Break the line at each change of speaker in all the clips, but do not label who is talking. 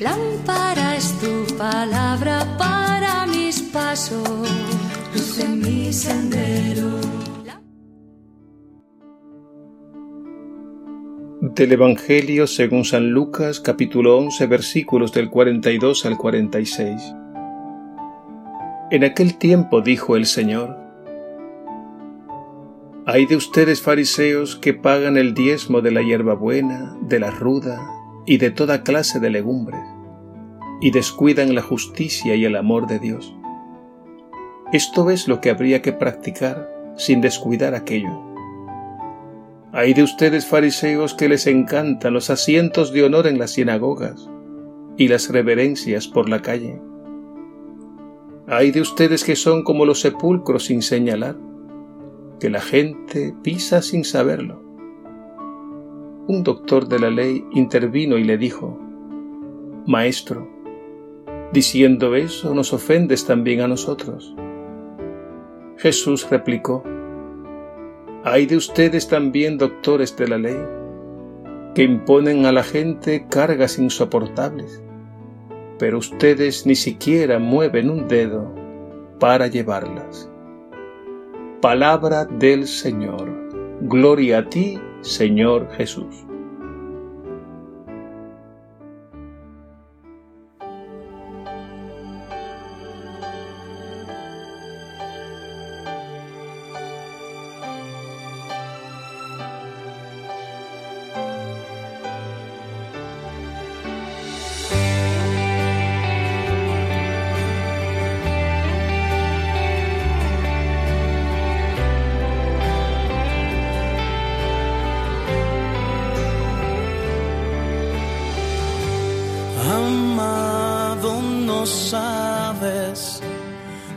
Lámpara es tu palabra para mis pasos, luz en mi sendero.
Del Evangelio según San Lucas capítulo 11 versículos del 42 al 46. En aquel tiempo dijo el Señor, Hay de ustedes fariseos que pagan el diezmo de la hierbabuena, de la ruda y de toda clase de legumbres, y descuidan la justicia y el amor de Dios. Esto es lo que habría que practicar sin descuidar aquello. Hay de ustedes fariseos que les encantan los asientos de honor en las sinagogas y las reverencias por la calle hay de ustedes que son como los sepulcros sin señalar, que la gente pisa sin saberlo. Un doctor de la ley intervino y le dijo, Maestro, diciendo eso nos ofendes también a nosotros. Jesús replicó, Hay de ustedes también doctores de la ley, que imponen a la gente cargas insoportables pero ustedes ni siquiera mueven un dedo para llevarlas. Palabra del Señor. Gloria a ti, Señor Jesús.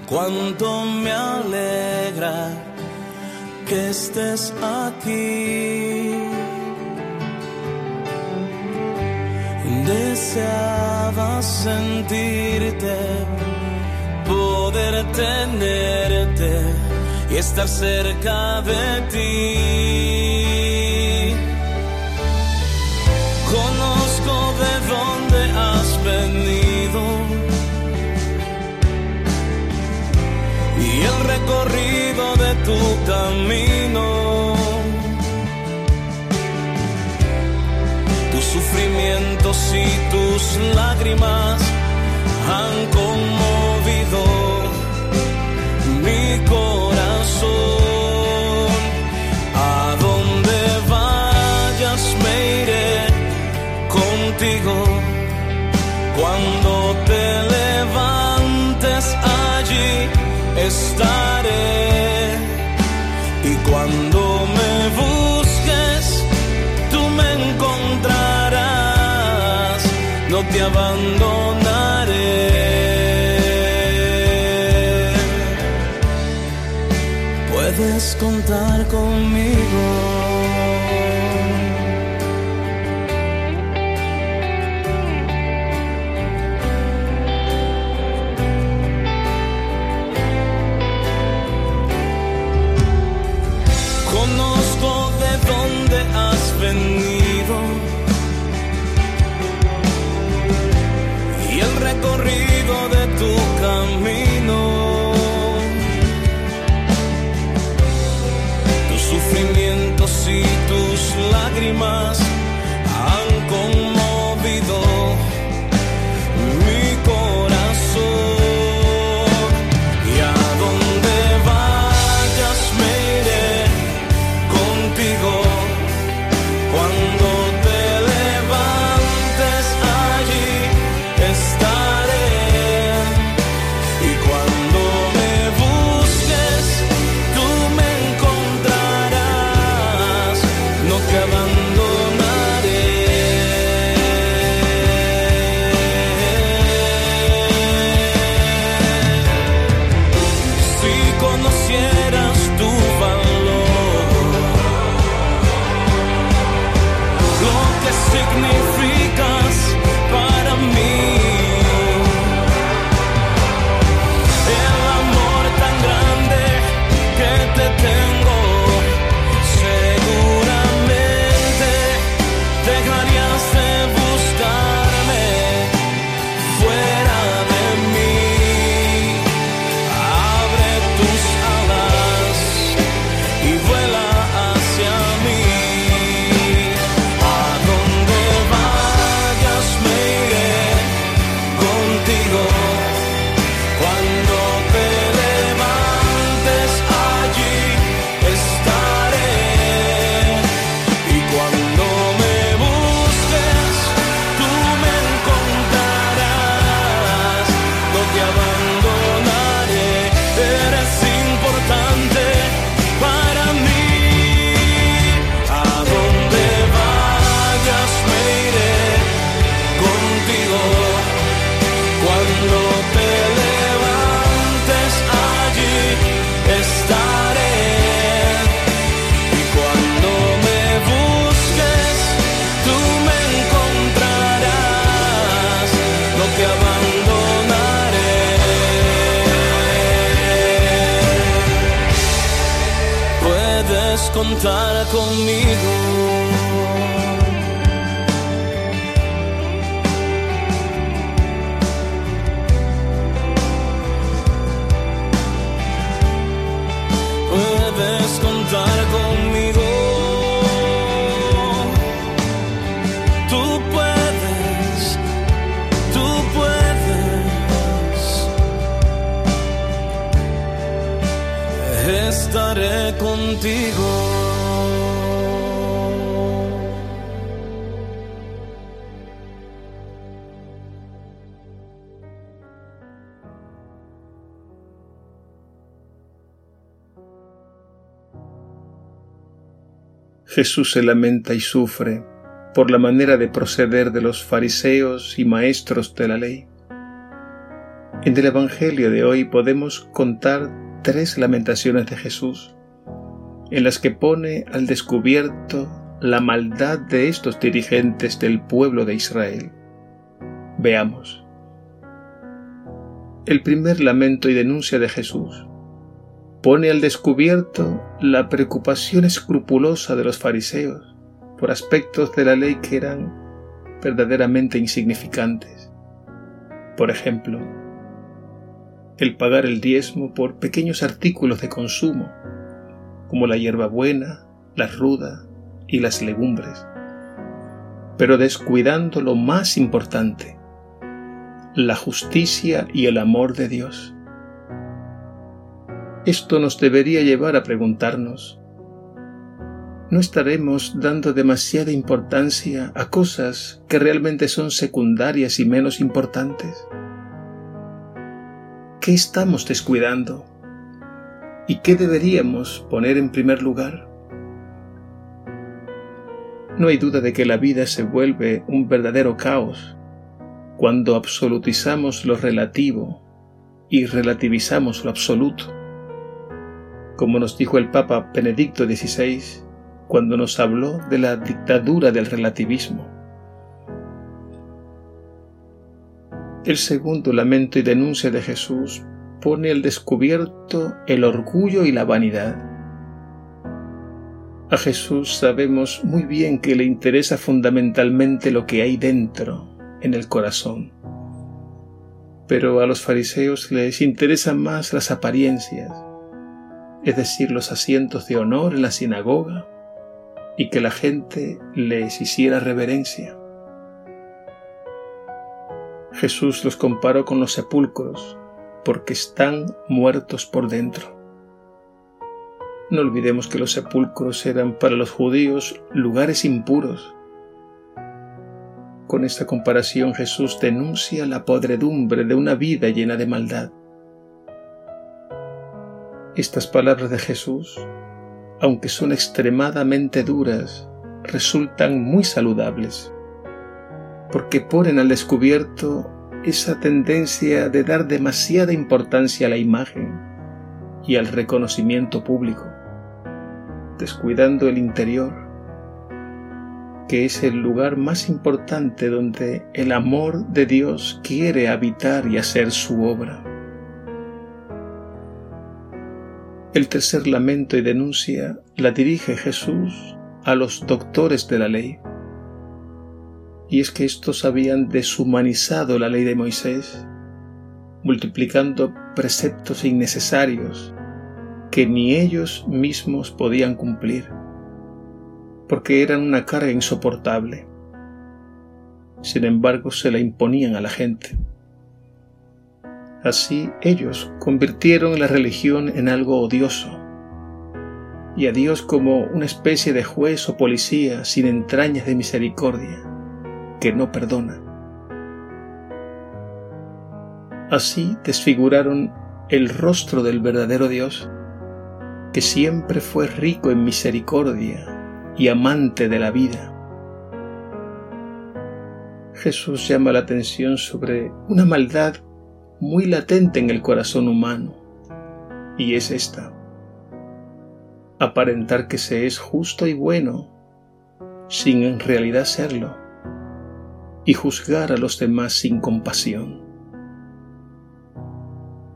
Cuánto me alegra que estés aquí. Deseaba sentirte, poder tenerte y estar cerca de ti. Tu camino. Tus sufrimientos y tus lágrimas han conmovido mi corazón. A donde vayas me iré contigo cuando te levantes allí estaré. Cuando me busques, tú me encontrarás, no te abandonaré. Puedes contar conmigo. Lágrimas no cielo. Contar conmigo. Contigo.
Jesús se lamenta y sufre por la manera de proceder de los fariseos y maestros de la ley. En el Evangelio de hoy podemos contar tres lamentaciones de Jesús, en las que pone al descubierto la maldad de estos dirigentes del pueblo de Israel. Veamos. El primer lamento y denuncia de Jesús pone al descubierto la preocupación escrupulosa de los fariseos por aspectos de la ley que eran verdaderamente insignificantes. Por ejemplo, el pagar el diezmo por pequeños artículos de consumo, como la hierbabuena, la ruda y las legumbres, pero descuidando lo más importante, la justicia y el amor de Dios. Esto nos debería llevar a preguntarnos, ¿no estaremos dando demasiada importancia a cosas que realmente son secundarias y menos importantes? ¿Qué estamos descuidando? ¿Y qué deberíamos poner en primer lugar? No hay duda de que la vida se vuelve un verdadero caos cuando absolutizamos lo relativo y relativizamos lo absoluto como nos dijo el Papa Benedicto XVI cuando nos habló de la dictadura del relativismo. El segundo lamento y denuncia de Jesús pone al descubierto el orgullo y la vanidad. A Jesús sabemos muy bien que le interesa fundamentalmente lo que hay dentro, en el corazón. Pero a los fariseos les interesan más las apariencias, es decir, los asientos de honor en la sinagoga, y que la gente les hiciera reverencia. Jesús los comparó con los sepulcros, porque están muertos por dentro. No olvidemos que los sepulcros eran para los judíos lugares impuros. Con esta comparación Jesús denuncia la podredumbre de una vida llena de maldad. Estas palabras de Jesús, aunque son extremadamente duras, resultan muy saludables, porque ponen al descubierto esa tendencia de dar demasiada importancia a la imagen y al reconocimiento público, descuidando el interior, que es el lugar más importante donde el amor de Dios quiere habitar y hacer su obra. El tercer lamento y denuncia la dirige Jesús a los doctores de la ley. Y es que estos habían deshumanizado la ley de Moisés, multiplicando preceptos innecesarios que ni ellos mismos podían cumplir, porque eran una carga insoportable. Sin embargo, se la imponían a la gente. Así ellos convirtieron la religión en algo odioso y a Dios como una especie de juez o policía sin entrañas de misericordia, que no perdona. Así desfiguraron el rostro del verdadero Dios, que siempre fue rico en misericordia y amante de la vida. Jesús llama la atención sobre una maldad muy latente en el corazón humano, y es esta. Aparentar que se es justo y bueno, sin en realidad serlo, y juzgar a los demás sin compasión.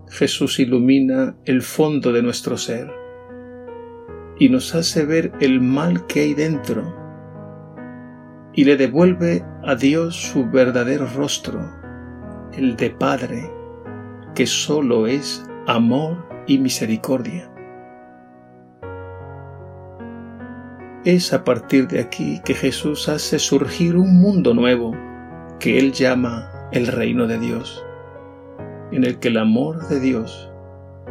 Jesús ilumina el fondo de nuestro ser y nos hace ver el mal que hay dentro y le devuelve a Dios su verdadero rostro, el de Padre, que solo es amor y misericordia. Es a partir de aquí que Jesús hace surgir un mundo nuevo que Él llama el reino de Dios, en el que el amor de Dios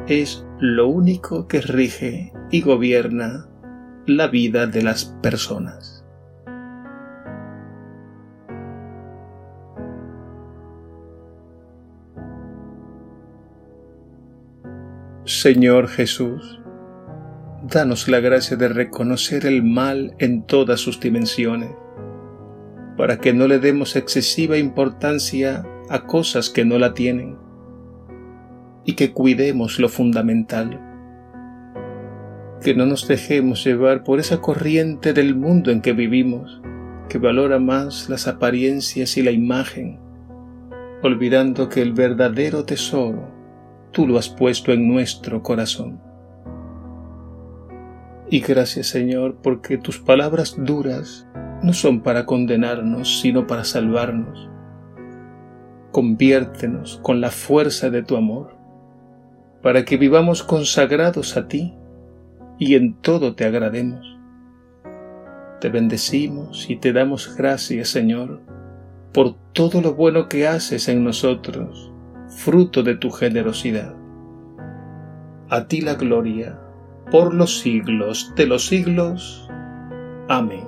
es lo único que rige y gobierna la vida de las personas. Señor Jesús, danos la gracia de reconocer el mal en todas sus dimensiones, para que no le demos excesiva importancia a cosas que no la tienen, y que cuidemos lo fundamental, que no nos dejemos llevar por esa corriente del mundo en que vivimos, que valora más las apariencias y la imagen, olvidando que el verdadero tesoro tú lo has puesto en nuestro corazón. Y gracias Señor porque tus palabras duras no son para condenarnos, sino para salvarnos. Conviértenos con la fuerza de tu amor, para que vivamos consagrados a ti y en todo te agrademos. Te bendecimos y te damos gracias, Señor, por todo lo bueno que haces en nosotros fruto de tu generosidad. A ti la gloria, por los siglos de los siglos. Amén.